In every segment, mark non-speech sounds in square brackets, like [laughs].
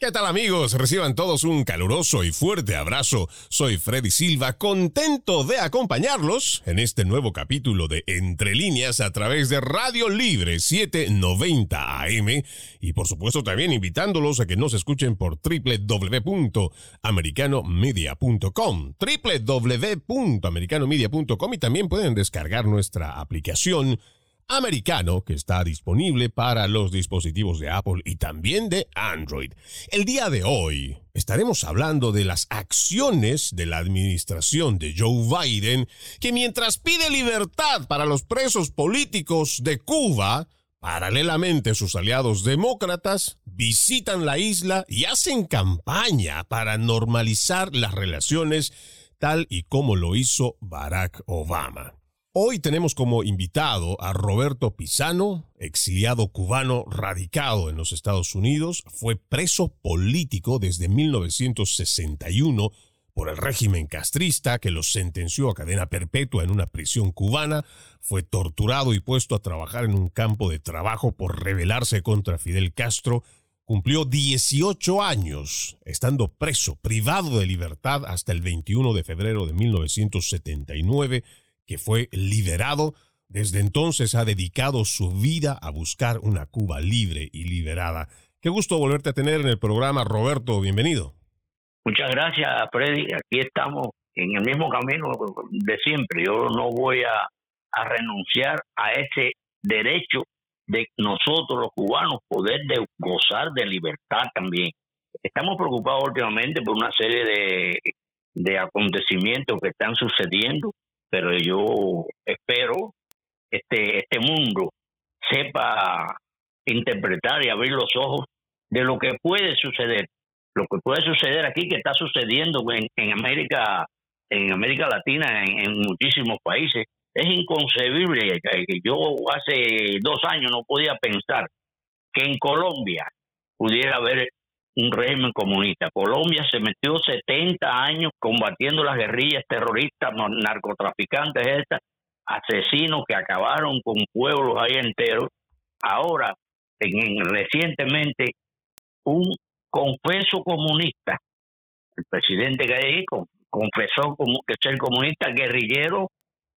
¿Qué tal amigos? Reciban todos un caluroso y fuerte abrazo. Soy Freddy Silva, contento de acompañarlos en este nuevo capítulo de Entre líneas a través de Radio Libre 790 AM y por supuesto también invitándolos a que nos escuchen por www.americanomedia.com www.americanomedia.com y también pueden descargar nuestra aplicación americano que está disponible para los dispositivos de Apple y también de Android. El día de hoy estaremos hablando de las acciones de la administración de Joe Biden que mientras pide libertad para los presos políticos de Cuba, Paralelamente, sus aliados demócratas visitan la isla y hacen campaña para normalizar las relaciones tal y como lo hizo Barack Obama. Hoy tenemos como invitado a Roberto Pisano, exiliado cubano radicado en los Estados Unidos, fue preso político desde 1961 por el régimen castrista que lo sentenció a cadena perpetua en una prisión cubana, fue torturado y puesto a trabajar en un campo de trabajo por rebelarse contra Fidel Castro, cumplió 18 años estando preso, privado de libertad hasta el 21 de febrero de 1979 que fue liberado, desde entonces ha dedicado su vida a buscar una Cuba libre y liberada. Qué gusto volverte a tener en el programa, Roberto, bienvenido. Muchas gracias, Freddy. Aquí estamos en el mismo camino de siempre. Yo no voy a, renunciar a ese derecho de nosotros los cubanos poder de gozar de libertad también. Estamos preocupados últimamente por una serie de acontecimientos que están sucediendo pero yo espero este este mundo sepa interpretar y abrir los ojos de lo que puede suceder lo que puede suceder aquí que está sucediendo en, América en América Latina en, muchísimos países. Es inconcebible yo hace dos años no podía pensar que en Colombia pudiera haber un régimen comunista. Colombia se metió 70 años combatiendo las guerrillas terroristas, narcotraficantes, estas, asesinos que acabaron con pueblos ahí enteros. Ahora, en, recientemente, un confeso comunista, el presidente que confesó como que ser comunista, guerrillero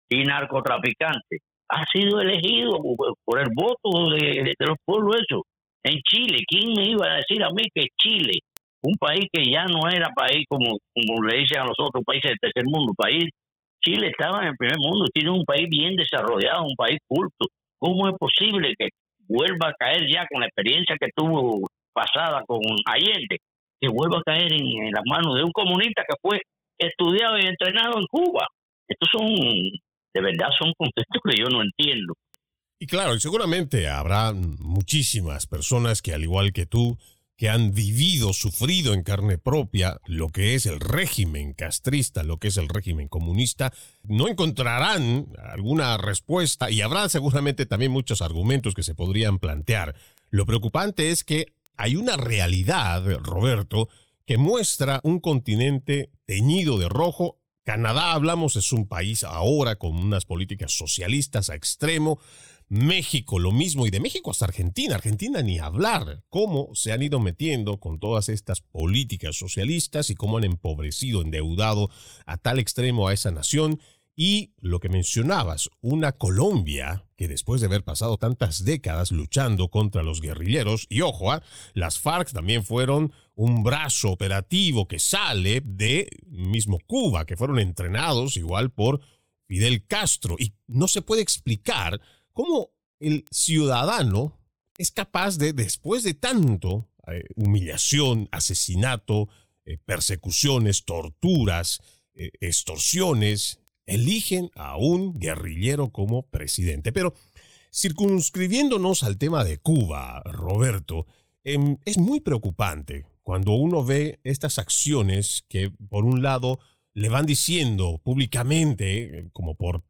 y narcotraficante, ha sido elegido por el voto de, de los pueblos esos en Chile. ¿Quién me iba a decir a mí que Chile, un país que ya no era país como, como le dicen a los otros países del tercer mundo, país, Chile estaba en el primer mundo, tiene un país bien desarrollado, un país culto. ¿Cómo es posible que vuelva a caer ya con la experiencia que tuvo pasada con Allende, que vuelva a caer en, las manos de un comunista que fue estudiado y entrenado en Cuba? Estos son, de verdad, son conceptos que yo no entiendo. Y claro, y seguramente habrá muchísimas personas que al igual que tú, que han vivido, sufrido en carne propia lo que es el régimen castrista, lo que es el régimen comunista, no encontrarán alguna respuesta y habrá seguramente también muchos argumentos que se podrían plantear. Lo preocupante es que hay una realidad, Roberto, que muestra un continente teñido de rojo. Canadá, hablamos, es un país ahora con unas políticas socialistas a extremo, México lo mismo y de México hasta Argentina, Argentina ni hablar, cómo se han ido metiendo con todas estas políticas socialistas y cómo han empobrecido, endeudado a tal extremo a esa nación. Y lo que mencionabas, una Colombia que después de haber pasado tantas décadas luchando contra los guerrilleros, y ojo, ¿ah? las FARC también fueron un brazo operativo que sale de mismo Cuba, que fueron entrenados igual por Fidel Castro, y no se puede explicar cómo el ciudadano es capaz de, después de tanto eh, humillación, asesinato, eh, persecuciones, torturas, eh, extorsiones, eligen a un guerrillero como presidente. Pero circunscribiéndonos al tema de Cuba, Roberto, em, es muy preocupante cuando uno ve estas acciones que, por un lado, le van diciendo públicamente, como por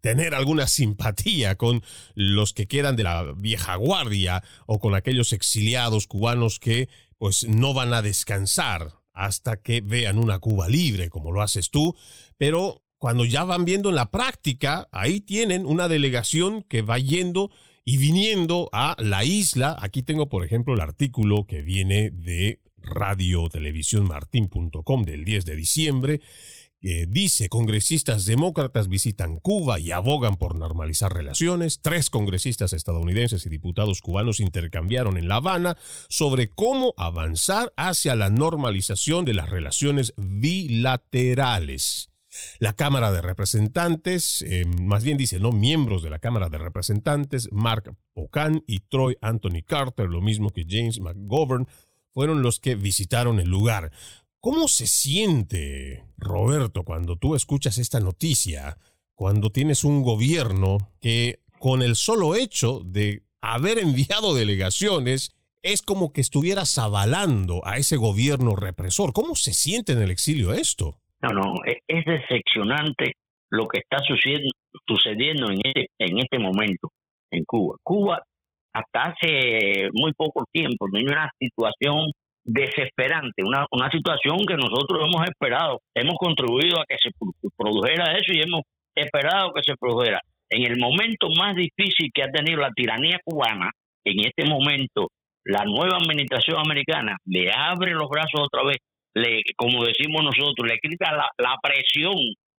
tener alguna simpatía con los que quedan de la vieja guardia o con aquellos exiliados cubanos que pues no van a descansar hasta que vean una Cuba libre como lo haces tú, pero cuando ya van viendo en la práctica, ahí tienen una delegación que va yendo y viniendo a la isla. Aquí tengo, por ejemplo, el artículo que viene de radio televisión martín.com del 10 de diciembre dice congresistas demócratas visitan Cuba y abogan por normalizar relaciones. Tres congresistas estadounidenses y diputados cubanos intercambiaron en La Habana sobre cómo avanzar hacia la normalización de las relaciones bilaterales. La Cámara de Representantes, eh, más bien dice, no miembros de la Cámara de Representantes, Mark Pocan y Troy Anthony Carter, lo mismo que James McGovern, fueron los que visitaron el lugar. ¿Cómo se siente, Roberto, cuando tú escuchas esta noticia, cuando tienes un gobierno que con el solo hecho de haber enviado delegaciones es como que estuvieras avalando a ese gobierno represor? ¿Cómo se siente en el exilio esto? No, no, e-, es decepcionante lo que está sucediendo, sucediendo en, este, en este momento en Cuba. Cuba, hasta hace muy poco tiempo, tenía una situación desesperante, una, una situación que nosotros hemos esperado, hemos contribuido a que se produjera eso y hemos esperado que se produjera. En el momento más difícil que ha tenido la tiranía cubana, en este momento, la nueva administración americana le abre los brazos otra vez, le, como decimos nosotros, le quita la, la presión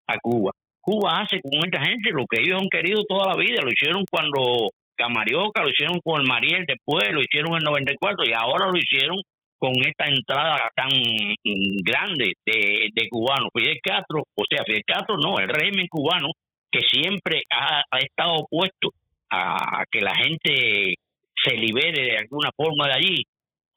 a Cuba. Cuba hace con esta gente lo que ellos han querido toda la vida, lo hicieron cuando Camarioca, lo hicieron con el Mariel después, lo hicieron en el 94 y ahora lo hicieron con esta entrada tan grande de, cubanos. Fidel Castro, o sea, Fidel Castro no, el régimen cubano que siempre ha, estado opuesto a que la gente se libere de alguna forma de allí,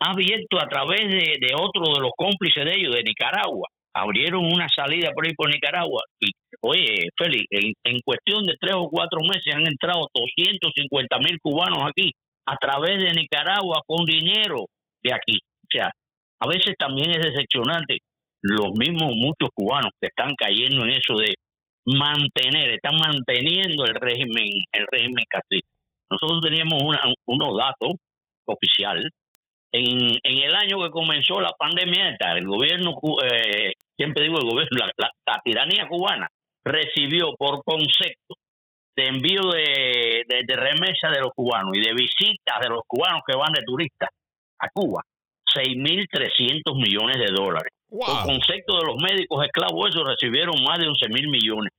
ha abierto a través de, de otro de los cómplices de ellos, de Nicaragua, abrieron una salida por ahí por Nicaragua y, oye, Félix, en, en cuestión de tres o cuatro meses han entrado 250 mil cubanos aquí a través de Nicaragua con dinero de aquí. O sea, a veces también es decepcionante los mismos muchos cubanos que están cayendo en eso de mantener, están manteniendo el régimen, el régimen castrista. Nosotros teníamos unos datos oficiales. En, en el año que comenzó la pandemia, el gobierno, eh, siempre digo el gobierno, la, tiranía cubana recibió por concepto de envío de, de, de remesa de los cubanos y de visitas de los cubanos que van de turistas a Cuba 6.300 millones de dólares. Por concepto de los médicos esclavos, esos recibieron más de 11.000 millones.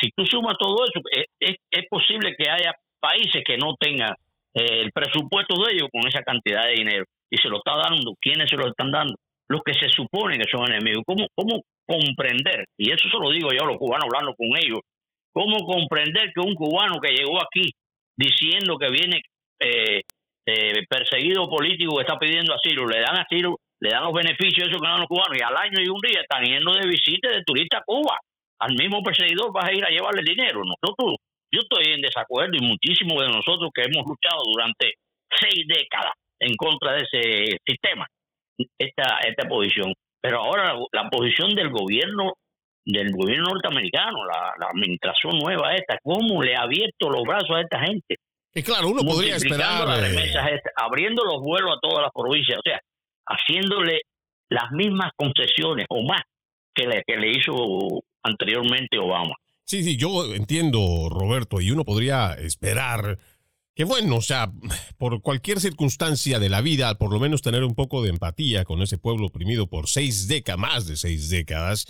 Si tú sumas todo eso, es, es, posible que haya países que no tengan eh, el presupuesto de ellos con esa cantidad de dinero. Y se lo está dando. ¿Quiénes se lo están dando? Los que se suponen que son enemigos. ¿Cómo, cómo comprender? Y eso se lo digo yo a los cubanos hablando con ellos. ¿Cómo comprender que un cubano que llegó aquí diciendo que viene eh, eh, perseguido político que está pidiendo asilo, le dan asilo, le dan los beneficios esos que dan los cubanos y al año y un día están yendo de visita de turista a Cuba. Al mismo perseguidor vas a ir a llevarle dinero. Nosotros, yo estoy en desacuerdo y muchísimos de nosotros que hemos luchado durante seis décadas en contra de ese sistema, esta, esta posición. Pero ahora la, posición del gobierno del gobierno norteamericano, la, la administración nueva esta, ¿cómo le ha abierto los brazos a esta gente? Y claro, uno podría esperar. Eh, abriendo los vuelos a todas las provincias, o sea, haciéndole las mismas concesiones o más que le, que le hizo anteriormente Obama. Sí, sí, yo entiendo, Roberto, y uno podría esperar que, bueno, o sea, por cualquier circunstancia de la vida, por lo menos tener un poco de empatía con ese pueblo oprimido por seis décadas, más de seis décadas.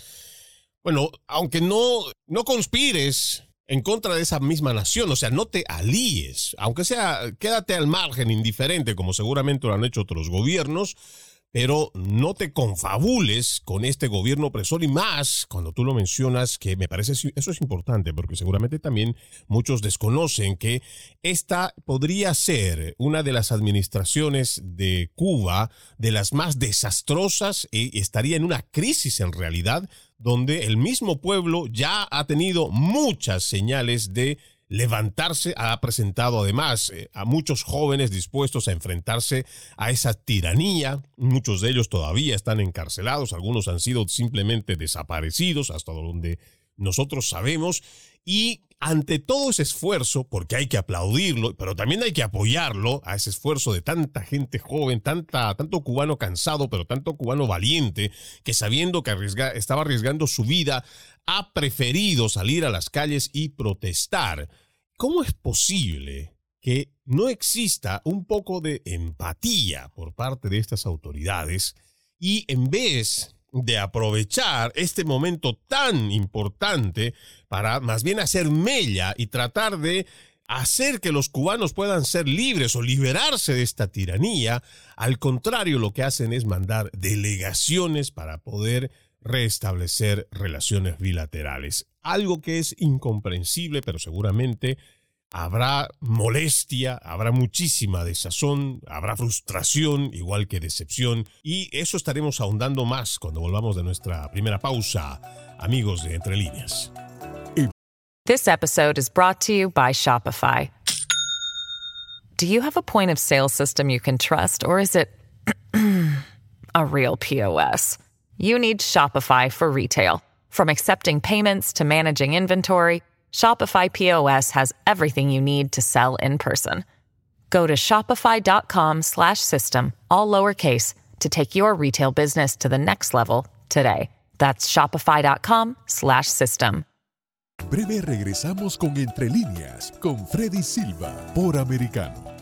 Bueno, aunque no, no conspires en contra de esa misma nación, o sea, no te alíes, aunque sea, quédate al margen, indiferente, como seguramente lo han hecho otros gobiernos, pero no te confabules con este gobierno opresor y más cuando tú lo mencionas, que me parece eso es importante, porque seguramente también muchos desconocen que esta podría ser una de las administraciones de Cuba de las más desastrosas y estaría en una crisis en realidad, donde el mismo pueblo ya ha tenido muchas señales de levantarse ha presentado además eh, a muchos jóvenes dispuestos a enfrentarse a esa tiranía. Muchos de ellos todavía están encarcelados, algunos han sido simplemente desaparecidos hasta donde nosotros sabemos. Y ante todo ese esfuerzo, porque hay que aplaudirlo, pero también hay que apoyarlo a ese esfuerzo de tanta gente joven, tanta, tanto cubano cansado, pero tanto cubano valiente, que sabiendo que estaba arriesgando su vida, ha preferido salir a las calles y protestar. ¿Cómo es posible que no exista un poco de empatía por parte de estas autoridades y en vez de aprovechar este momento tan importante para más bien hacer mella y tratar de hacer que los cubanos puedan ser libres o liberarse de esta tiranía, al contrario lo que hacen es mandar delegaciones para poder restablecer relaciones bilaterales. Algo que es incomprensible, pero seguramente habrá molestia, habrá muchísima desazón, habrá frustración, igual que decepción, y eso estaremos ahondando más cuando volvamos de nuestra primera pausa, amigos de Entre Líneas. This episode is brought to you by Shopify. Do you have a point of sale system you can trust, or is it [clears throat] a real POS? You need Shopify for retail. From accepting payments to managing inventory, Shopify POS has everything you need to sell in person. Go to shopify.com/system all lowercase to take your retail business to the next level today. That's shopify.com/system. Breve regresamos con Entre líneas con Freddy Silva por Americano.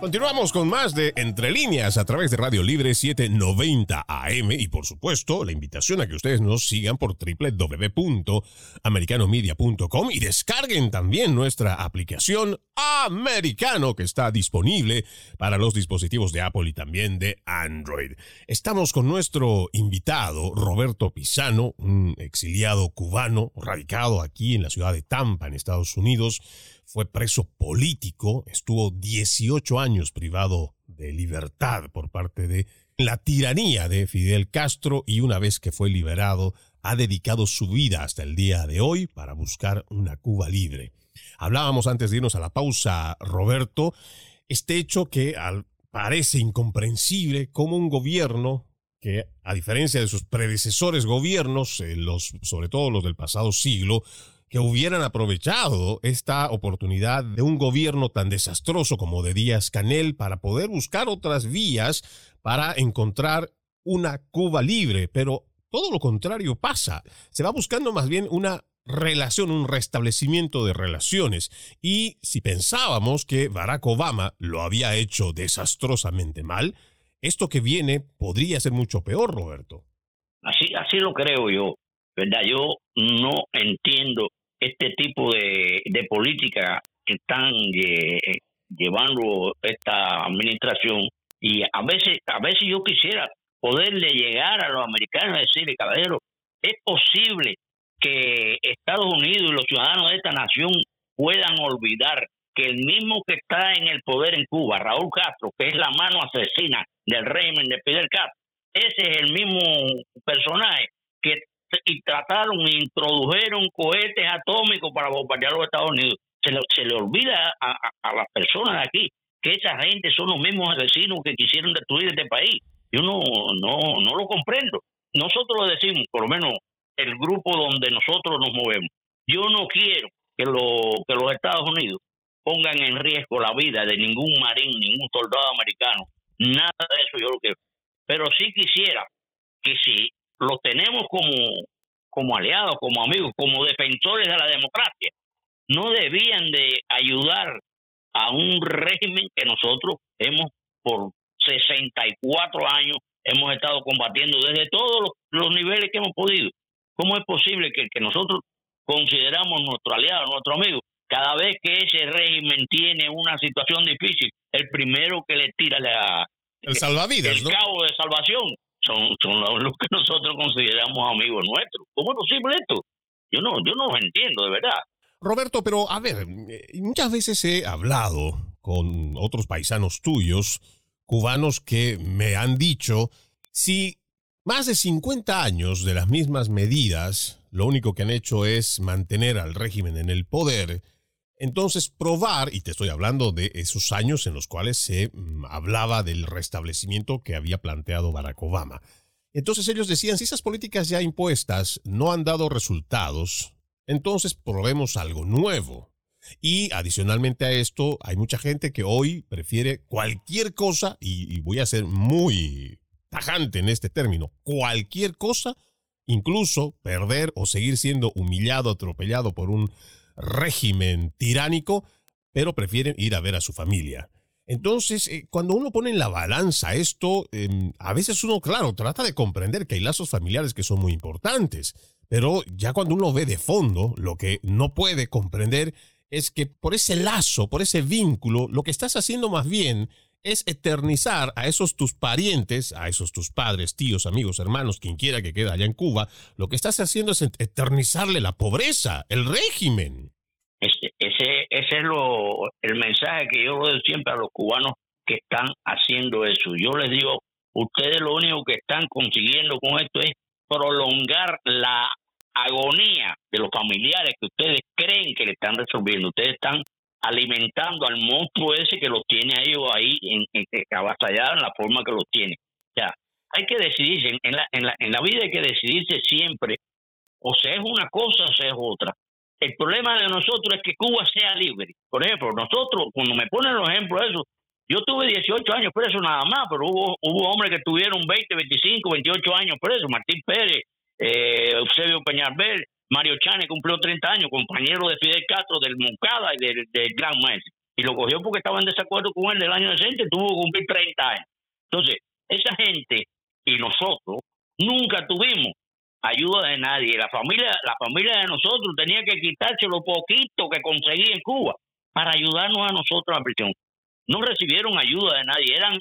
Continuamos con más de Entre líneas a través de Radio Libre 790 AM y por supuesto la invitación a que ustedes nos sigan por www.americanomedia.com y descarguen también nuestra aplicación Americano que está disponible para los dispositivos de Apple y también de Android. Estamos con nuestro invitado Roberto Pisano, un exiliado cubano radicado aquí en la ciudad de Tampa en Estados Unidos fue preso político, estuvo 18 años privado de libertad por parte de la tiranía de Fidel Castro y una vez que fue liberado ha dedicado su vida hasta el día de hoy para buscar una Cuba libre. Hablábamos antes de irnos a la pausa, Roberto, este hecho que parece incomprensible como un gobierno que, a diferencia de sus predecesores gobiernos, eh, los, sobre todo los del pasado siglo, que hubieran aprovechado esta oportunidad de un gobierno tan desastroso como de Díaz Canel para poder buscar otras vías para encontrar una Cuba libre, pero todo lo contrario pasa. Se va buscando más bien una relación, un restablecimiento de relaciones. Y si pensábamos que Barack Obama lo había hecho desastrosamente mal, esto que viene podría ser mucho peor, Roberto. Así, así lo creo yo, ¿verdad? Yo no entiendo este tipo de, de política que están llevando esta administración. Y a veces a veces yo quisiera poderle llegar a los americanos y decirle caballero es posible que Estados Unidos y los ciudadanos de esta nación puedan olvidar que el mismo que está en el poder en Cuba, Raúl Castro, que es la mano asesina del régimen de Fidel Castro, ese es el mismo personaje que y trataron e introdujeron cohetes atómicos para bombardear los Estados Unidos. Se le, se le olvida a, a, las personas de aquí que esa gente son los mismos asesinos que quisieron destruir este país. Yo no, no, no lo comprendo. Nosotros decimos, por lo menos el grupo donde nosotros nos movemos, yo no quiero que, lo, que los Estados Unidos pongan en riesgo la vida de ningún marín, ningún soldado americano. Nada de eso yo lo quiero. Pero sí quisiera que si los tenemos como, como aliados, como amigos, como defensores de la democracia. No debían de ayudar a un régimen que nosotros hemos por 64 años hemos estado combatiendo desde todos los, niveles que hemos podido. ¿Cómo es posible que, que nosotros consideramos nuestro aliado, nuestro amigo, cada vez que ese régimen tiene una situación difícil, el primero que le tira la, el salvavidas, el cabo de salvación son, son los, que nosotros consideramos amigos nuestros. ¿Cómo es posible esto? Yo no, yo no lo entiendo, de verdad. Roberto, pero a ver, muchas veces he hablado con otros paisanos tuyos, cubanos, que me han dicho, si más de 50 años de las mismas medidas, lo único que han hecho es mantener al régimen en el poder, entonces, probar, y te estoy hablando de esos años en los cuales se mm, hablaba del restablecimiento que había planteado Barack Obama. Entonces ellos decían, si esas políticas ya impuestas no han dado resultados, entonces probemos algo nuevo. Y adicionalmente a esto, hay mucha gente que hoy prefiere cualquier cosa, y, y voy a ser muy tajante en este término, cualquier cosa, incluso perder o seguir siendo humillado, atropellado por un régimen tiránico, pero prefieren ir a ver a su familia. Entonces, eh, cuando uno pone en la balanza esto, em, a veces uno, claro, trata de comprender que hay lazos familiares que son muy importantes, pero ya cuando uno ve de fondo, lo que no puede comprender es que por ese lazo, por ese vínculo, lo que estás haciendo más bien es eternizar a esos tus parientes, a esos tus padres, tíos, amigos, hermanos, quien quiera que quede allá en Cuba, lo que estás haciendo es eternizarle la pobreza, el régimen. Ese, ese, ese es lo, el mensaje que yo doy siempre a los cubanos que están haciendo eso. Yo les digo, ustedes lo único que están consiguiendo con esto es prolongar la agonía de los familiares que ustedes creen que le están resolviendo. Ustedes están alimentando al monstruo ese que los tiene a ellos ahí en, en, en la forma que los tiene. O hay que decidirse, en la, en, la, en la vida hay que decidirse siempre, o se es una cosa o se es otra. El problema de nosotros es que Cuba sea libre. Por ejemplo, nosotros, cuando me ponen los ejemplos de eso, yo tuve 18 años preso nada más, pero hubo, hubo hombres que tuvieron 20, 25, 28 años presos. Martín Pérez, eh, Eusebio Peñalver, Mario Chane cumplió 30 años, compañero de Fidel Castro del Moncada y del, Gran Maestro. Y lo cogió porque estaba en desacuerdo con él del año 60 y tuvo que cumplir 30 años. Entonces, esa gente y nosotros nunca tuvimos ayuda de nadie. La familia, la familia de nosotros tenía que quitarse lo poquito que conseguía en Cuba para ayudarnos a nosotros a la prisión. No recibieron ayuda de nadie, eran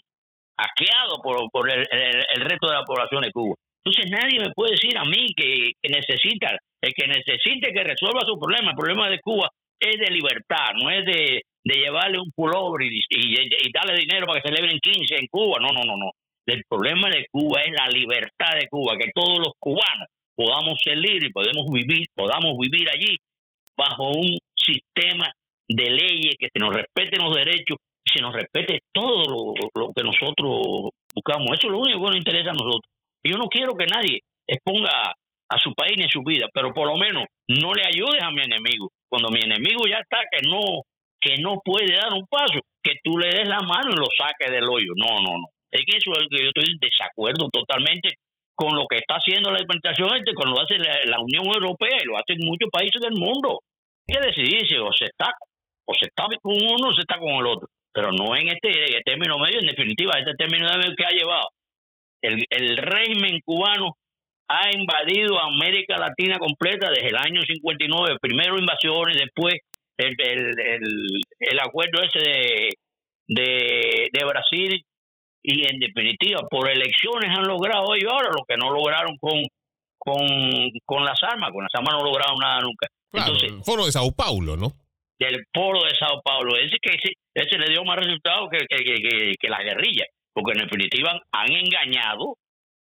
hackeados por, por el, resto de la población de Cuba. Entonces nadie me puede decir a mí que, que necesita el que necesite que resuelva su problema, el problema de Cuba es de libertad, no es de, llevarle un pullover y, y, darle dinero para que celebren 15 en Cuba. No, no, no, no. El problema de Cuba es la libertad de Cuba, que todos los cubanos podamos ser libres y podemos vivir, podamos vivir allí bajo un sistema de leyes que se nos respeten los derechos y se nos respete todo lo, lo que nosotros buscamos. Eso es lo único que nos interesa a nosotros. Yo no quiero que nadie exponga a su país ni a su vida, pero por lo menos no le ayudes a mi enemigo. Cuando mi enemigo ya está que no que no puede dar un paso, que tú le des la mano y lo saques del hoyo. No, no, no. Es que eso es que yo estoy en desacuerdo totalmente con lo que está haciendo la implementación este, con lo hace la, Unión Europea y lo hacen muchos países del mundo. Hay que decidirse, o se está, o se está con uno o se está con el otro. Pero no en este, término medio, en definitiva, este término medio que ha llevado el régimen cubano ha invadido América Latina completa desde el año 59, primero invasiones, después el, el, acuerdo ese de, de, Brasil y en definitiva por elecciones han logrado ellos ahora lo que no lograron con, con, con las armas, con las armas no lograron nada nunca. Entonces, el foro de Sao Paulo, ¿no? Del foro de Sao Paulo, ese que ese, ese le dio más resultados que, que, que, que la guerrilla, porque en definitiva han engañado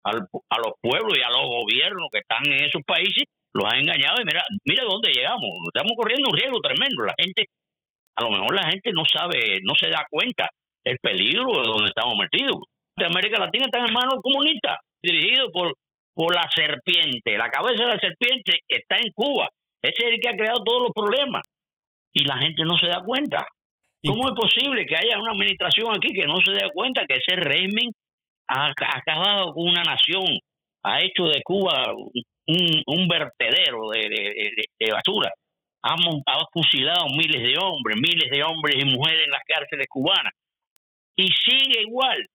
a los pueblos y a los gobiernos que están en esos países, los han engañado y mira, mira dónde llegamos. Estamos corriendo un riesgo tremendo. La gente, a lo mejor la gente no sabe, no se da cuenta el peligro de donde estamos metidos. De América Latina está en manos comunistas, dirigido por, por la serpiente. La cabeza de la serpiente está en Cuba. Ese es el que ha creado todos los problemas. Y la gente no se da cuenta. ¿Cómo es posible que haya una administración aquí que no se dé cuenta que ese régimen ha, acabado con una nación, ha hecho de Cuba un, un vertedero de, basura, ha, ha fusilado miles de hombres, miles de hombres y mujeres en las cárceles cubanas y sigue igual.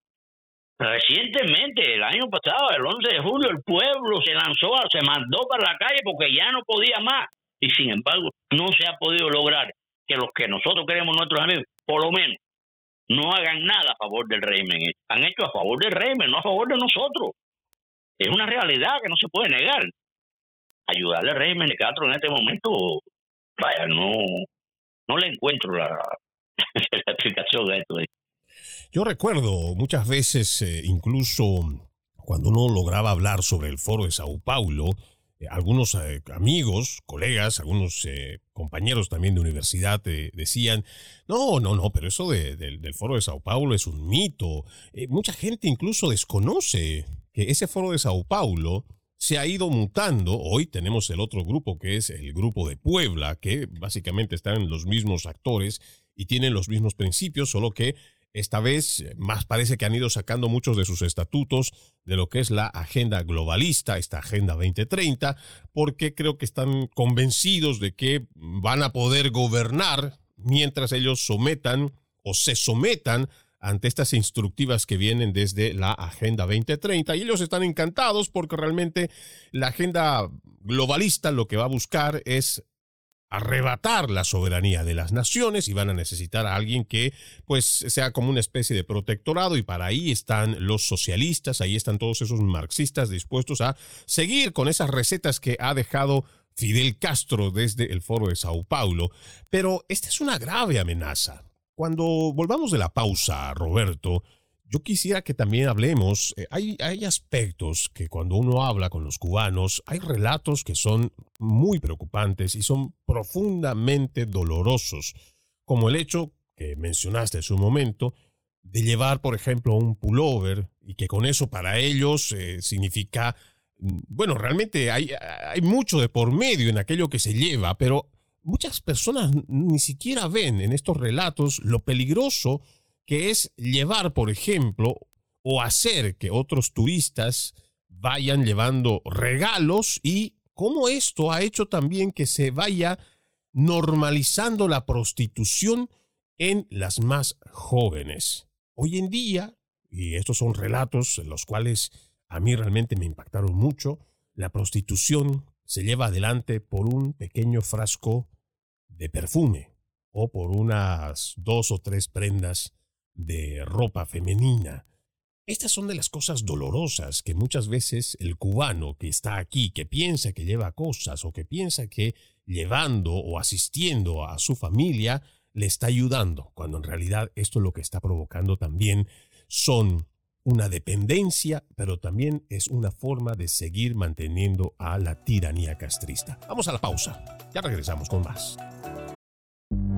Recientemente, el año pasado, el 11 de julio, el pueblo se lanzó, se mandó para la calle porque ya no podía más. Y sin embargo, no se ha podido lograr que los que nosotros queremos, nuestros amigos, por lo menos, no hagan nada a favor del régimen. Han hecho a favor del régimen, no a favor de nosotros. Es una realidad que no se puede negar. Ayudarle al régimen de Castro en este momento, vaya, no, no le encuentro la, [laughs] explicación de esto. Yo recuerdo muchas veces, eh, incluso cuando uno lograba hablar sobre el foro de Sao Paulo, eh, algunos eh, amigos, colegas, algunos compañeros también de universidad decían, no, no, no, pero eso del foro de Sao Paulo es un mito. mucha gente incluso desconoce que ese foro de Sao Paulo se ha ido mutando. Hoy tenemos el otro grupo que es el grupo de Puebla, que básicamente están los mismos actores y tienen los mismos principios, solo que esta vez eh, más parece que han ido sacando muchos de sus estatutos de lo que es la agenda globalista, esta agenda 2030, porque creo que están convencidos de que van a poder gobernar mientras ellos sometan o se sometan ante estas instructivas que vienen desde la Agenda 2030 y ellos están encantados porque realmente la agenda globalista lo que va a buscar es arrebatar la soberanía de las naciones y van a necesitar a alguien que pues sea como una especie de protectorado y para ahí están los socialistas, ahí están todos esos marxistas dispuestos a seguir con esas recetas que ha dejado Fidel Castro desde el foro de Sao Paulo. Pero esta es una grave amenaza. Cuando volvamos de la pausa, Roberto, yo quisiera que también hablemos, eh, hay, aspectos que cuando uno habla con los cubanos, hay relatos que son muy preocupantes y son profundamente dolorosos, como el hecho que mencionaste en un momento, de llevar, por ejemplo, un pullover y que con eso para ellos eh, significa, mm, bueno, realmente hay, hay mucho de por medio en aquello que se lleva, pero muchas personas ni siquiera ven en estos relatos lo peligroso que es llevar, por ejemplo, o hacer que otros turistas vayan llevando regalos y cómo esto ha hecho también que se vaya normalizando la prostitución en las más jóvenes. Hoy en día, y estos son relatos en los cuales a mí realmente me impactaron mucho, la prostitución se lleva adelante por un pequeño frasco de perfume o por unas dos o tres prendas de ropa femenina. Estas son de las cosas dolorosas que muchas veces el cubano que está aquí, que piensa que lleva cosas o que piensa que llevando o asistiendo a su familia le está ayudando, cuando en realidad esto lo que está provocando también son una dependencia, pero también es una forma de seguir manteniendo a la tiranía castrista. Vamos a la pausa, ya regresamos con más.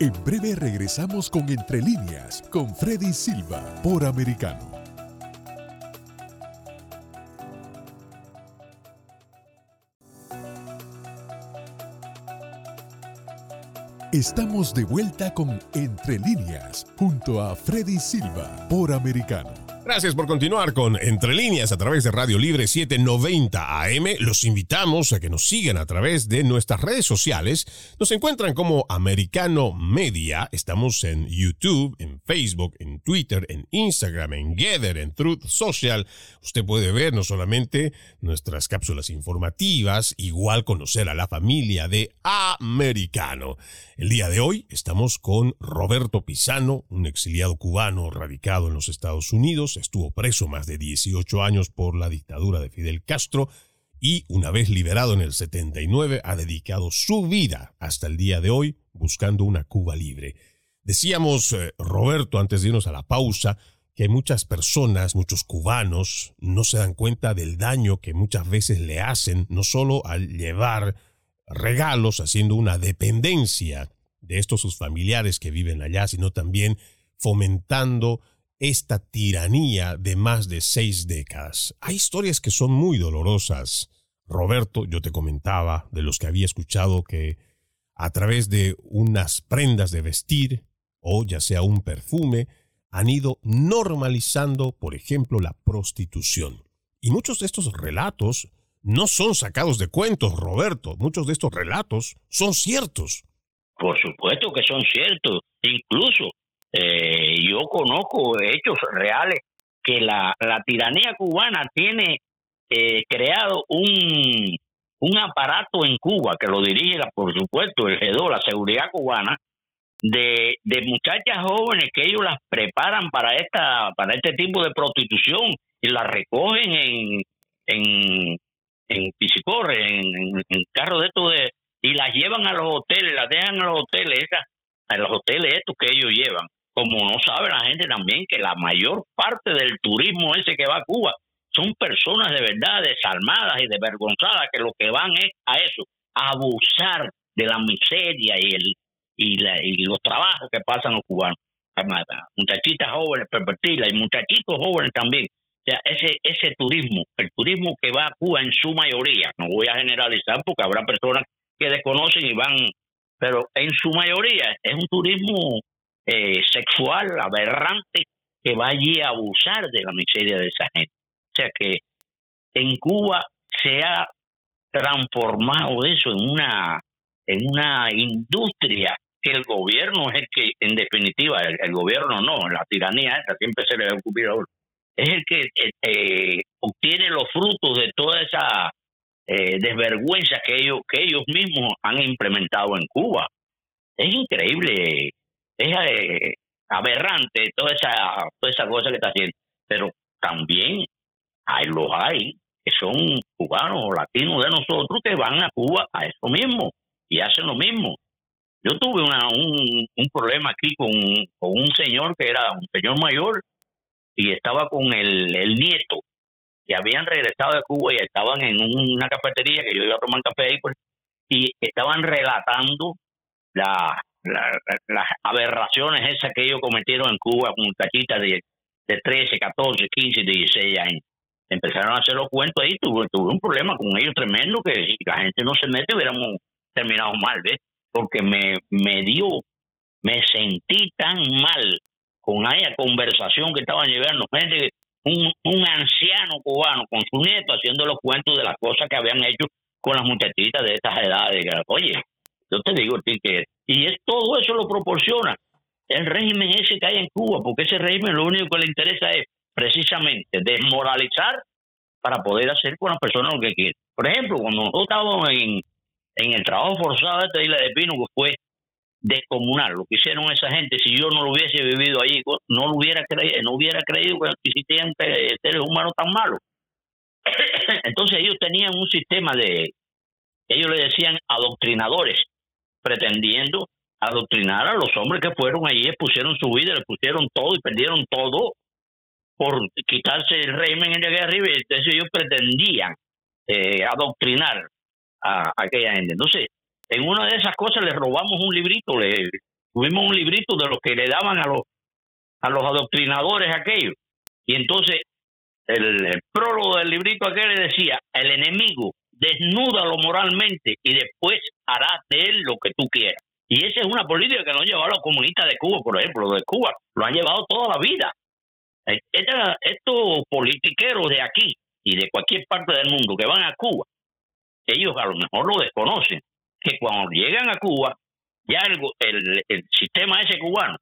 En breve regresamos con Entre líneas con Freddy Silva por Americano. Estamos de vuelta con Entre líneas junto a Freddy Silva por Americano. Gracias por continuar con Entre líneas a través de Radio Libre 790 AM. Los invitamos a que nos sigan a través de nuestras redes sociales. Nos encuentran como Americano Media. Estamos en YouTube, en Facebook, en Twitter, en Instagram, en Gather, en Truth Social. Usted puede ver no solamente nuestras cápsulas informativas, igual conocer a la familia de Americano. El día de hoy estamos con Roberto Pisano, un exiliado cubano radicado en los Estados Unidos estuvo preso más de 18 años por la dictadura de Fidel Castro y una vez liberado en el 79 ha dedicado su vida hasta el día de hoy buscando una Cuba libre. Decíamos, eh, Roberto, antes de irnos a la pausa, que muchas personas, muchos cubanos, no se dan cuenta del daño que muchas veces le hacen, no solo al llevar regalos, haciendo una dependencia de estos sus familiares que viven allá, sino también fomentando esta tiranía de más de seis décadas. Hay historias que son muy dolorosas. Roberto, yo te comentaba de los que había escuchado que a través de unas prendas de vestir o ya sea un perfume, han ido normalizando, por ejemplo, la prostitución. Y muchos de estos relatos no son sacados de cuentos, Roberto. Muchos de estos relatos son ciertos. Por supuesto que son ciertos. Incluso eh, yo conozco hechos reales que la, la tiranía cubana tiene eh, creado un, un aparato en Cuba que lo dirige, por supuesto, el GEDO, la seguridad cubana, de, de muchachas jóvenes que ellos las preparan para esta para este tipo de prostitución y las recogen en en en piscicorre, en, en, de estos de y las llevan a los hoteles, las dejan a los hoteles, esas, a los hoteles estos que ellos llevan. Como no sabe la gente también que la mayor parte del turismo ese que va a Cuba son personas de verdad desalmadas y desvergonzadas que lo que van es a eso, a abusar de la miseria y el y, y los trabajos que pasan los cubanos. Muchachitas jóvenes pervertidas y muchachitos jóvenes también. O sea, ese, ese turismo, el turismo que va a Cuba en su mayoría, no voy a generalizar porque habrá personas que desconocen y van, pero en su mayoría es un turismo eh, sexual, aberrante, que va allí a abusar de la miseria de esa gente. O sea que en Cuba se ha transformado eso en una en una industria que el gobierno es el que, en definitiva, el, gobierno no, la tiranía esa siempre se le va a ocupar a es el que eh, obtiene los frutos de toda esa eh, desvergüenza que ellos, que ellos mismos han implementado en Cuba. Es increíble, es eh, aberrante toda esa, toda esa cosa que está haciendo, pero también hay los hay que son cubanos o latinos de nosotros que van a Cuba a eso mismo y hacen lo mismo. Yo tuve una, un, un problema aquí con, con, un señor que era un señor mayor y estaba con el, el nieto que habían regresado de Cuba y estaban en una cafetería que yo iba a tomar café ahí pues, y estaban relatando la, las aberraciones esas que ellos cometieron en Cuba con muchachitas de, de 13, 14, 15, 16 años. Empezaron a hacer los cuentos ahí, tuve, tuve un problema con ellos tremendo que si la gente no se mete hubiéramos terminado mal, ¿ves? porque me, me dio, me sentí tan mal con aquella conversación que estaban llevando gente, un, un anciano cubano con su nieto haciendo los cuentos de las cosas que habían hecho con las muchachitas de estas edades. Oye, yo te digo que y es todo eso lo proporciona el régimen ese que hay en Cuba, porque ese régimen lo único que le interesa es precisamente desmoralizar para poder hacer con las personas lo que quieren. Por ejemplo, cuando nosotros estábamos en, en el trabajo forzado de esta isla de Pino, que fue descomunal, lo que hicieron esa gente, si yo no lo hubiese vivido allí, no lo hubiera creído, no hubiera creído que existían seres humanos tan malos. [coughs] Entonces ellos tenían un sistema de, ellos le decían adoctrinadores, pretendiendo adoctrinar a los hombres que fueron allí, pusieron su vida, le pusieron todo y perdieron todo por quitarse el régimen en de arriba. Entonces ellos pretendían eh, adoctrinar a, aquella gente. Entonces, en una de esas cosas le robamos un librito, le tuvimos un librito de los que le daban a los a los adoctrinadores aquellos. Y entonces el, prólogo del librito aquel le decía, el enemigo desnúdalo moralmente y después hará de él lo que tú quieras. Y esa es una política que no llevado a los comunistas de Cuba, por ejemplo, de Cuba, lo han llevado toda la vida. estos politiqueros de aquí y de cualquier parte del mundo que van a Cuba ellos a lo mejor lo desconocen, que cuando llegan a Cuba, ya el, el, sistema ese cubano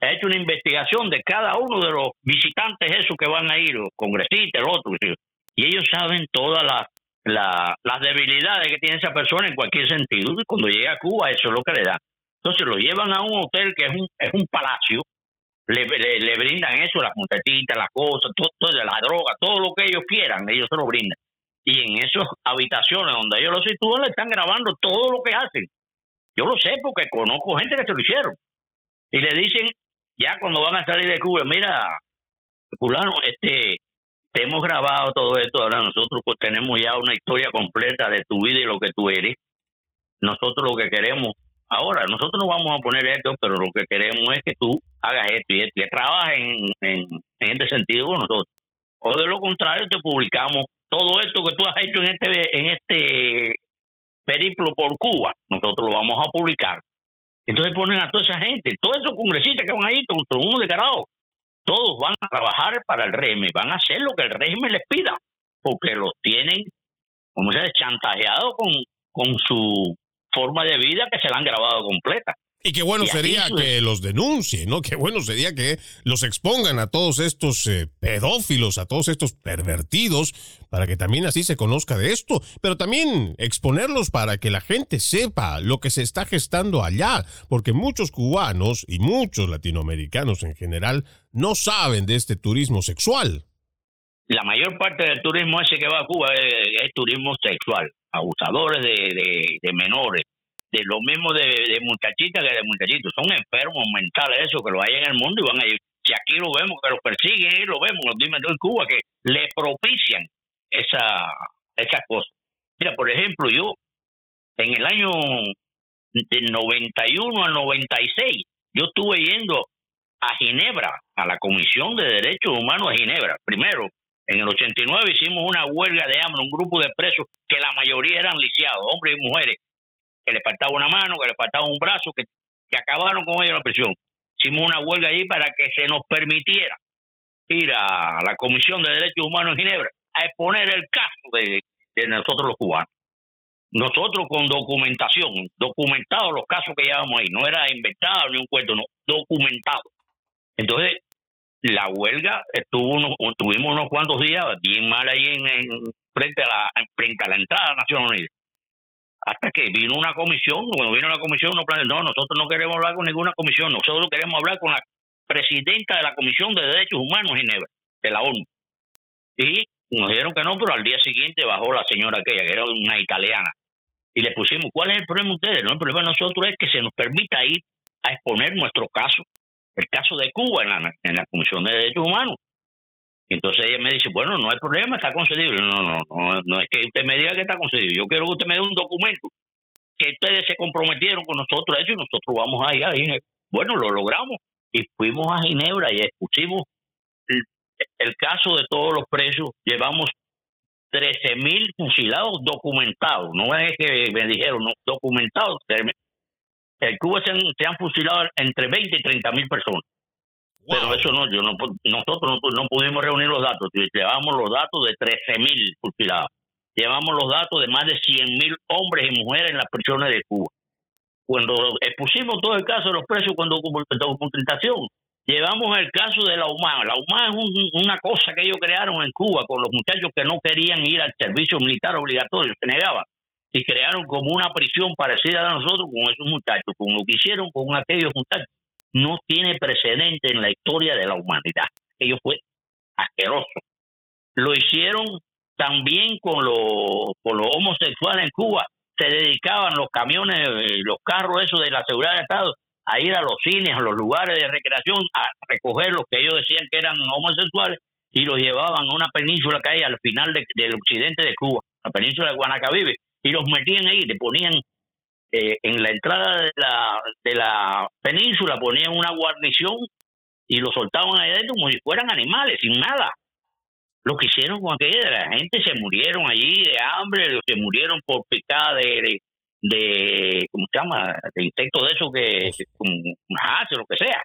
ha hecho una investigación de cada uno de los visitantes esos que van a ir, los congresistas, los otros, y ellos saben todas las las debilidades que tiene esa persona en cualquier sentido, y cuando llega a Cuba eso es lo que le da. Entonces lo llevan a un hotel que es un, es un palacio, le, le, brindan eso, las muchachitas, las cosas, todo, todo, la droga, todo lo que ellos quieran, ellos se lo brindan y en esas habitaciones donde ellos lo sitúan le están grabando todo lo que hacen. Yo lo sé porque conozco gente que se lo hicieron. Y le dicen, ya cuando van a salir de Cuba, mira, fulano, este, te hemos grabado todo esto, ahora nosotros pues tenemos ya una historia completa de tu vida y lo que tú eres. Nosotros lo que queremos ahora nosotros no vamos a poner esto, pero lo que queremos es que tú hagas esto y esto, y trabajes en, en, este sentido con nosotros. O de lo contrario, te publicamos todo esto que tú has hecho en este, en este periplo por Cuba, nosotros lo vamos a publicar. Entonces ponen a toda esa gente, todos esos congresistas que van ahí, todos uno de cada todos van a trabajar para el régimen, van a hacer lo que el régimen les pida, porque los tienen, como se dice, chantajeados con, con su forma de vida que se la han grabado completa. Y qué bueno sería que los denuncien, ¿no? Qué bueno sería que los expongan a todos estos eh, pedófilos, a todos estos pervertidos, para que también así se conozca de esto, pero también exponerlos para que la gente sepa lo que se está gestando allá, porque muchos cubanos y muchos latinoamericanos en general no saben de este turismo sexual. La mayor parte del turismo ese que va a Cuba es, turismo sexual, abusadores de menores de lo mismo de, muchachitas que de muchachitos. Son enfermos mentales esos que lo hay en el mundo y van a ir. Si aquí lo vemos, que los persiguen y lo vemos, los dime en Cuba, que le propician esa, esas cosas. Mira, por ejemplo, yo en el año del 91 al 96, yo estuve yendo a Ginebra, a la Comisión de Derechos Humanos de Ginebra. Primero, en el 89 hicimos una huelga de hambre, un grupo de presos que la mayoría eran lisiados, hombres y mujeres, que le faltaba una mano, que le faltaba un brazo, que, que acabaron con ellos la prisión. Hicimos una huelga allí para que se nos permitiera ir a la Comisión de Derechos Humanos en Ginebra a exponer el caso de, nosotros los cubanos. Nosotros con documentación, documentados los casos que llevamos ahí, no era inventado ni un cuento, no, documentado. Entonces, la huelga estuvo unos, tuvimos unos cuantos días bien mal ahí en, frente a la frente a la entrada de Naciones Unidas hasta que vino una comisión, cuando vino la comisión, no, no, nosotros no queremos hablar con ninguna comisión, nosotros queremos hablar con la presidenta de la Comisión de Derechos Humanos Ginebra, de la ONU. Y nos dijeron que no, pero al día siguiente bajó la señora aquella, que era una italiana. Y le pusimos, ¿cuál es el problema de ustedes? No, el problema de nosotros es que se nos permita ir a exponer nuestro caso, el caso de Cuba en la, en la Comisión de Derechos Humanos. Y entonces ella me dice, bueno, no hay problema, está concedido. No, no, no, no es que usted me diga que está concedido. Yo quiero que usted me dé un documento que ustedes se comprometieron con nosotros eso y nosotros vamos ahí a Ginebra. Bueno, lo logramos y fuimos a Ginebra y expusimos el, caso de todos los presos. Llevamos 13.000 fusilados documentados. No es que me dijeron, no, documentados. En Cuba se han, se han fusilado entre 20 y 30 mil personas. Pero eso no, yo no, nosotros no, pudimos reunir los datos. Llevamos los datos de 13.000 fusilados. Llevamos los datos de más de 100.000 hombres y mujeres en las prisiones de Cuba. Cuando expusimos todo el caso de los presos con documentación, llevamos el caso de la UMA. La UMA es una cosa que ellos crearon en Cuba con los muchachos que no querían ir al servicio militar obligatorio, se negaban. Y crearon como una prisión parecida a nosotros con esos muchachos, con lo que hicieron con aquellos muchachos no tiene precedente en la historia de la humanidad. Ello fue asqueroso. Lo hicieron también con los, con homosexuales en Cuba. Se dedicaban los camiones, eh, los carros esos de la seguridad del Estado a ir a los cines, a los lugares de recreación, a recoger los que ellos decían que eran homosexuales y los llevaban a una península que hay al final del occidente de Cuba, la península de Guanacavive, y los metían ahí, le ponían eh, en la entrada de la, de la península ponían una guarnición y lo soltaban ahí adentro como si fueran animales, sin nada. Lo que hicieron con aquella la gente se murieron allí de hambre, se murieron por picada de, de, ¿cómo se llama? De insectos de eso que, o lo que sea.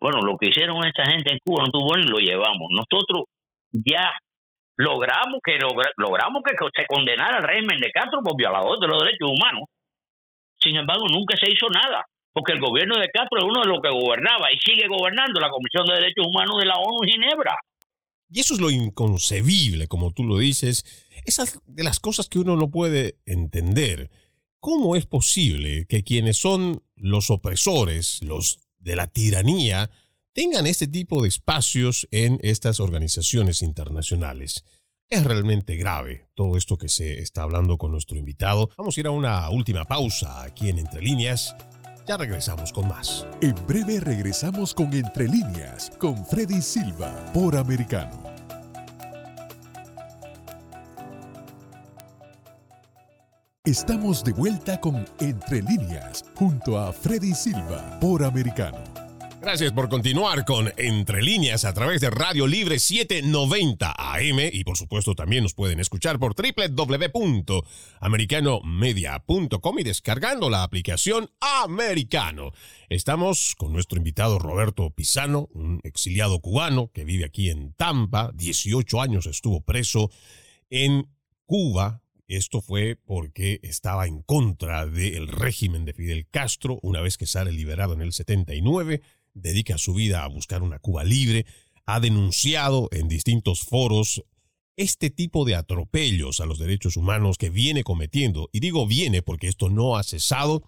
Bueno, lo que hicieron esta gente en Cuba no tuvo ni lo llevamos. Nosotros ya logramos que logramos que se condenara al régimen de Castro por violador de los derechos humanos sin embargo, nunca se hizo nada, porque el gobierno de Castro es uno de los que gobernaba y sigue gobernando la Comisión de Derechos Humanos de la ONU en Ginebra. Y eso es lo inconcebible, como tú lo dices, esas de las cosas que uno no puede entender. ¿Cómo es posible que quienes son los opresores, los de la tiranía, tengan este tipo de espacios en estas organizaciones internacionales? Es realmente grave todo esto que se está hablando con nuestro invitado. Vamos a ir a una última pausa aquí en Entre Líneas. Ya regresamos con más. En breve regresamos con Entre Líneas, con Freddy Silva, por Americano. Estamos de vuelta con Entre líneas junto a Freddy Silva por Americano. Gracias por continuar con Entre líneas a través de Radio Libre 790 AM y por supuesto también nos pueden escuchar por www.americanomedia.com y descargando la aplicación Americano. Estamos con nuestro invitado Roberto Pisano, un exiliado cubano que vive aquí en Tampa, 18 años estuvo preso en Cuba. Esto fue porque estaba en contra del régimen de Fidel Castro, una vez que sale liberado en el 79 dedica su vida a buscar una Cuba libre, ha denunciado en distintos foros este tipo de atropellos a los derechos humanos que viene cometiendo. Y digo viene porque esto no ha cesado.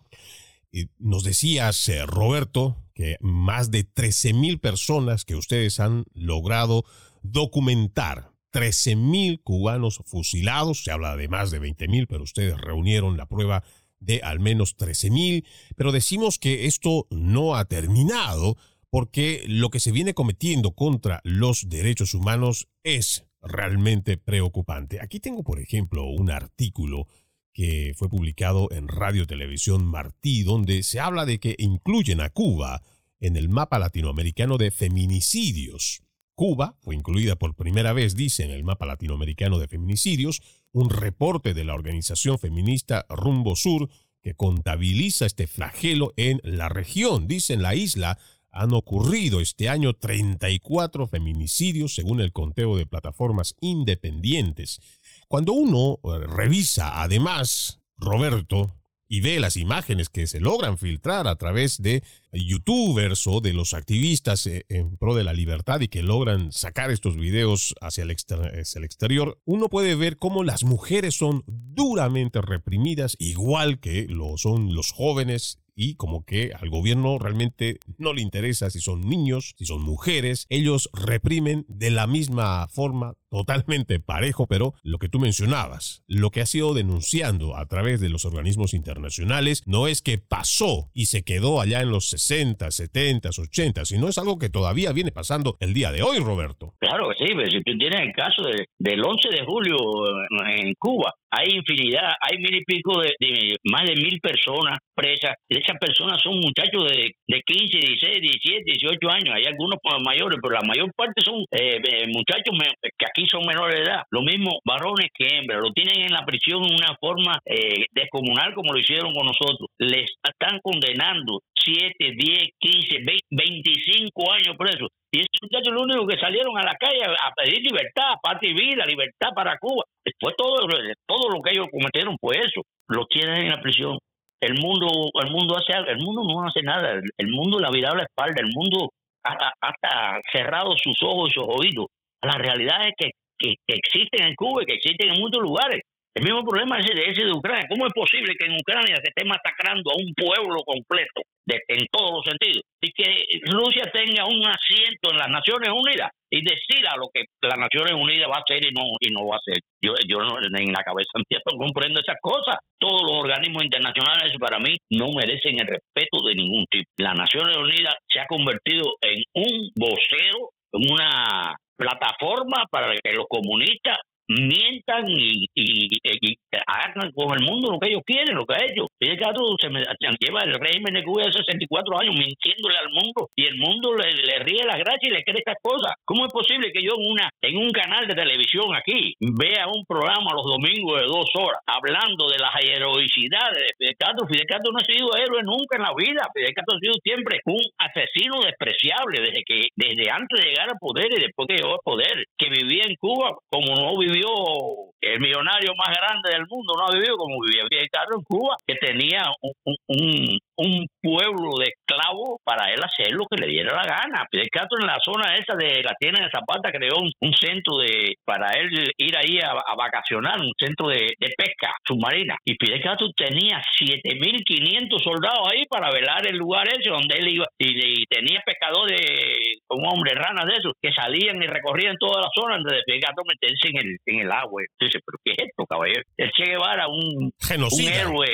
Nos decías, eh, Roberto, que más de 13.000 personas que ustedes han logrado documentar, 13.000 cubanos fusilados, se habla de más de 20.000, pero ustedes reunieron la prueba de al menos 13.000, pero decimos que esto no ha terminado porque lo que se viene cometiendo contra los derechos humanos es realmente preocupante. Aquí tengo, por ejemplo, un artículo que fue publicado en Radio Televisión Martí, donde se habla de que incluyen a Cuba en el mapa latinoamericano de feminicidios. Cuba fue incluida por primera vez, dice, en el mapa latinoamericano de feminicidios, un reporte de la organización feminista Rumbo Sur que contabiliza este flagelo en la región. Dice en la isla han ocurrido este año 34 feminicidios según el conteo de plataformas independientes. Cuando uno eh, revisa además, Roberto, y ve las imágenes que se logran filtrar a través de youtubers o de los activistas eh, en pro de la libertad y que logran sacar estos videos hacia el, exterior, uno puede ver cómo las mujeres son duramente reprimidas, igual que lo son los jóvenes y como que al gobierno realmente no le interesa si son niños, si son mujeres, ellos reprimen de la misma forma totalmente parejo, pero lo que tú mencionabas, lo que ha sido denunciando a través de los organismos internacionales no es que pasó y se quedó allá en los 60, 70, 80, sino es algo que todavía viene pasando el día de hoy, Roberto. Claro que sí, pero si tú tienes el caso del 11 de julio en Cuba, hay infinidad, hay mil y pico de, más de mil personas presas. Esas personas son muchachos de, de 15, 16, 17, 18 años. Hay algunos mayores, pero la mayor parte son eh, eh, muchachos que aquí son menores de edad. Lo mismo varones que hembras. Lo tienen en la prisión en una forma eh, descomunal como lo hicieron con nosotros. Les están condenando 7, 10, 15, 20, 25 años presos. Y esos muchachos lo único que salieron a la calle a pedir libertad, paz y vida, libertad para Cuba. Fue todo, todo lo que ellos cometieron fue eso. Lo tienen en la prisión. El mundo, el mundo hace el mundo no hace nada. El mundo la vida a la espalda. El mundo hasta cerrado sus ojos y sus oídos. La realidad es que, que, existen en Cuba y que existen en muchos lugares. El mismo problema es ese de Ucrania. ¿Cómo es posible que en Ucrania se esté masacrando a un pueblo completo en todos los sentidos y que Rusia tenga un asiento en las Naciones Unidas y decida lo que las Naciones Unidas va a hacer y no y no va a hacer? Yo, yo no, en la cabeza no comprendo esas cosas. Todos los organismos internacionales para mí no merecen el respeto de ningún tipo. Las Naciones Unidas se ha convertido en un vocero, en una plataforma para que los comunistas mientan y, hagan con el mundo lo que ellos quieren, lo que ha hecho. Fidel Castro se, me, lleva el régimen de Cuba de 64 años mintiéndole al mundo y el mundo le, ríe las gracias y le cree estas cosas. ¿Cómo es posible que yo en una en un canal de televisión aquí vea un programa los domingos de dos horas hablando de las heroicidades de Fidel Castro? Fidel Castro no ha sido héroe nunca en la vida. Fidel Castro ha sido siempre un asesino despreciable desde que desde antes de llegar al poder y después que llegó al poder, que vivía en Cuba como no vivía vivió el millonario más grande del mundo, no ha vivido como vivía. Fidel en Cuba, que tenía un, un, pueblo de esclavos para él hacer lo que le diera la gana. Fidel Castro en la zona esa de la tienda de Zapata creó un, centro de para él ir ahí a, vacacionar, un centro de, pesca submarina. Y Fidel Castro tenía 7.500 soldados ahí para velar el lugar ese donde él iba. Y, tenía pescadores, un hombre, ranas de esos, que salían y recorrían toda la zona antes de Fidel Castro meterse en el, en el agua. Entonces, ¿pero qué es esto, caballero? El Che Guevara, un, un héroe,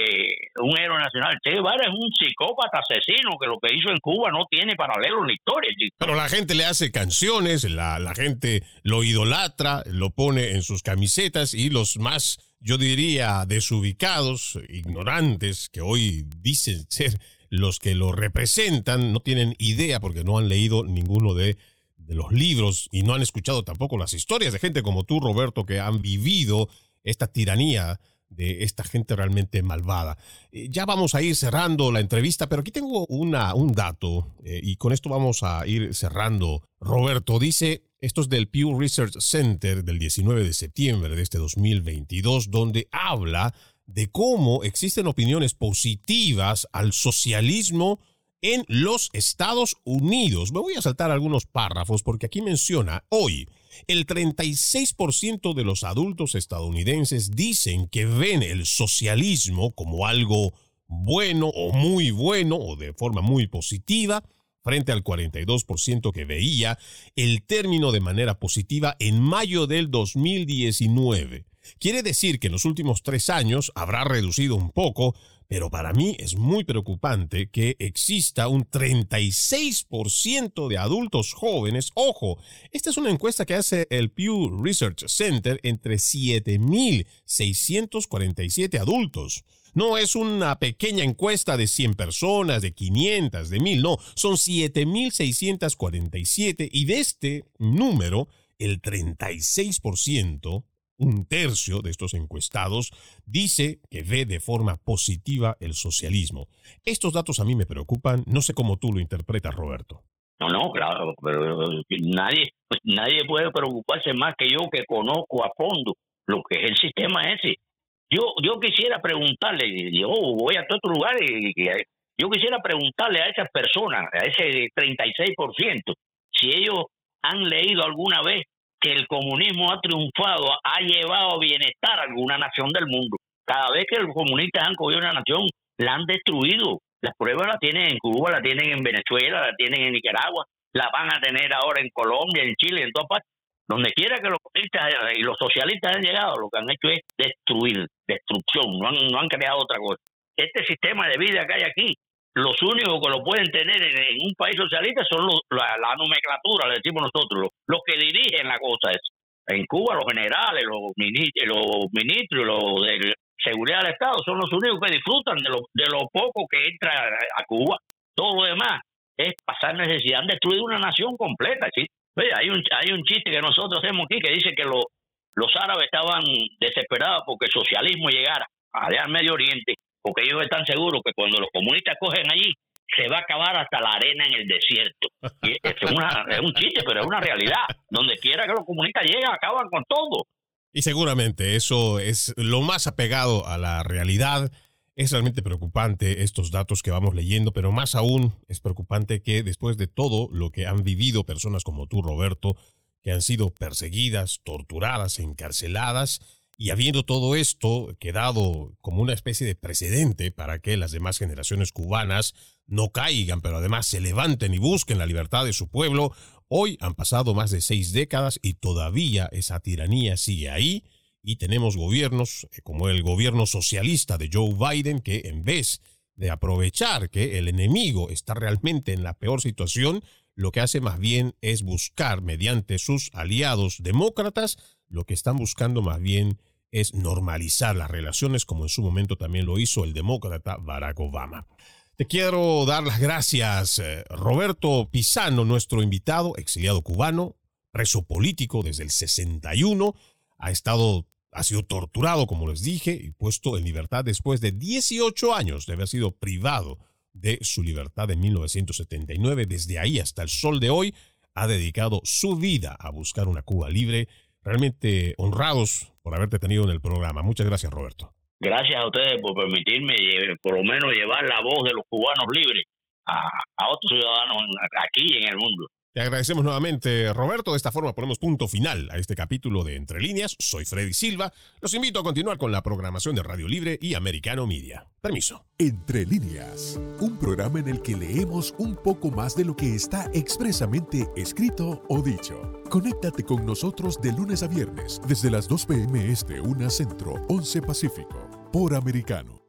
un héroe nacional. Che Guevara es un psicópata asesino que lo que hizo en Cuba no tiene paralelo en la historia. Pero la gente le hace canciones, la, la gente lo idolatra, lo pone en sus camisetas y los más yo diría, desubicados, ignorantes, que hoy dicen ser los que lo representan, no tienen idea porque no han leído ninguno de, de los libros y no han escuchado tampoco las historias de gente como tú, Roberto, que han vivido esta tiranía de esta gente realmente malvada. Eh, ya vamos a ir cerrando la entrevista, pero aquí tengo una, un dato eh, y con esto vamos a ir cerrando. Roberto dice, esto es del Pew Research Center del 19 de septiembre de este 2022, donde habla de cómo existen opiniones positivas al socialismo en los Estados Unidos. Me voy a saltar algunos párrafos porque aquí menciona hoy el 36% de los adultos estadounidenses dicen que ven el socialismo como algo bueno o muy bueno o de forma muy positiva frente al 42% que veía el término de manera positiva en mayo del 2019. Quiere decir que en los últimos tres años habrá reducido un poco, pero para mí es muy preocupante que exista un 36% de adultos jóvenes. Ojo, esta es una encuesta que hace el Pew Research Center entre 7.647 adultos. No es una pequeña encuesta de 100 personas, de 500, de 1000, no, son 7.647 y de este número, el 36% un tercio de estos encuestados dice que ve de forma positiva el socialismo. Estos datos a mí me preocupan, no sé cómo tú lo interpretas, Roberto. No, no, claro, pero nadie, pues, nadie puede preocuparse más que yo que conozco a fondo lo que es el sistema ese. Yo, yo quisiera preguntarle, yo voy a todos lugares, y, yo quisiera preguntarle a esas personas, a ese 36%, si ellos han leído alguna vez que el comunismo ha triunfado, ha llevado bienestar a alguna nación del mundo. Cada vez que los comunistas han cogido una nación, la han destruido. Las pruebas la tienen en Cuba, la tienen en Venezuela, la tienen en Nicaragua, la van a tener ahora en Colombia, en Chile, en todas partes. Donde quiera que los comunistas y los socialistas han llegado, lo que han hecho es destruir, destrucción, han, no han creado otra cosa. Este sistema de vida que hay aquí los únicos que lo pueden tener en, un país socialista son la, nomenclatura, le decimos nosotros, los, que dirigen la cosa. Es. En Cuba los generales, los, ministros, los ministros, los de seguridad del Estado son los únicos que disfrutan de lo, de lo poco que entra a Cuba. Todo lo demás es pasar necesidad. Han destruido una nación completa. ¿sí? hay, un, hay un chiste que nosotros hacemos aquí que dice que los árabes estaban desesperados porque el socialismo llegara allá al Medio Oriente porque ellos están seguros que cuando los comunistas cogen allí, se va a acabar hasta la arena en el desierto. Y es, es un chiste, pero es una realidad. Donde quiera que los comunistas lleguen, acaban con todo. Y seguramente eso es lo más apegado a la realidad. Es realmente preocupante estos datos que vamos leyendo, pero más aún es preocupante que después de todo lo que han vivido personas como tú, Roberto, que han sido perseguidas, torturadas, encarceladas, y habiendo todo esto quedado como una especie de precedente para que las demás generaciones cubanas no caigan, pero además se levanten y busquen la libertad de su pueblo, hoy han pasado más de seis décadas y todavía esa tiranía sigue ahí y tenemos gobiernos eh, como el gobierno socialista de Joe Biden que en vez de aprovechar que el enemigo está realmente en la peor situación, lo que hace más bien es buscar mediante sus aliados demócratas, lo que están buscando más bien es normalizar las relaciones como en su momento también lo hizo el demócrata Barack Obama. Te quiero dar las gracias, eh, Roberto Pisano, nuestro invitado, exiliado cubano, preso político desde el 61, ha estado, ha sido torturado, como les dije, y puesto en libertad después de 18 años de haber sido privado de su libertad en 1979. Desde ahí hasta el sol de hoy, ha dedicado su vida a buscar una Cuba libre. Realmente honrados por haberte tenido en el programa. Muchas gracias, Roberto. Gracias a ustedes por permitirme por lo menos llevar la voz de los cubanos libres a, a otros ciudadanos aquí en el mundo. Te agradecemos nuevamente, Roberto. De esta forma ponemos punto final a este capítulo de Entre Líneas. Soy Freddy Silva. Los invito a continuar con la programación de Radio Libre y Americano Media. Permiso. Entre Líneas, un programa en el que leemos un poco más de lo que está expresamente escrito o dicho. Conéctate con nosotros de lunes a viernes, desde las 2 p.m. Este, 1 Centro, 11 Pacífico, por Americano.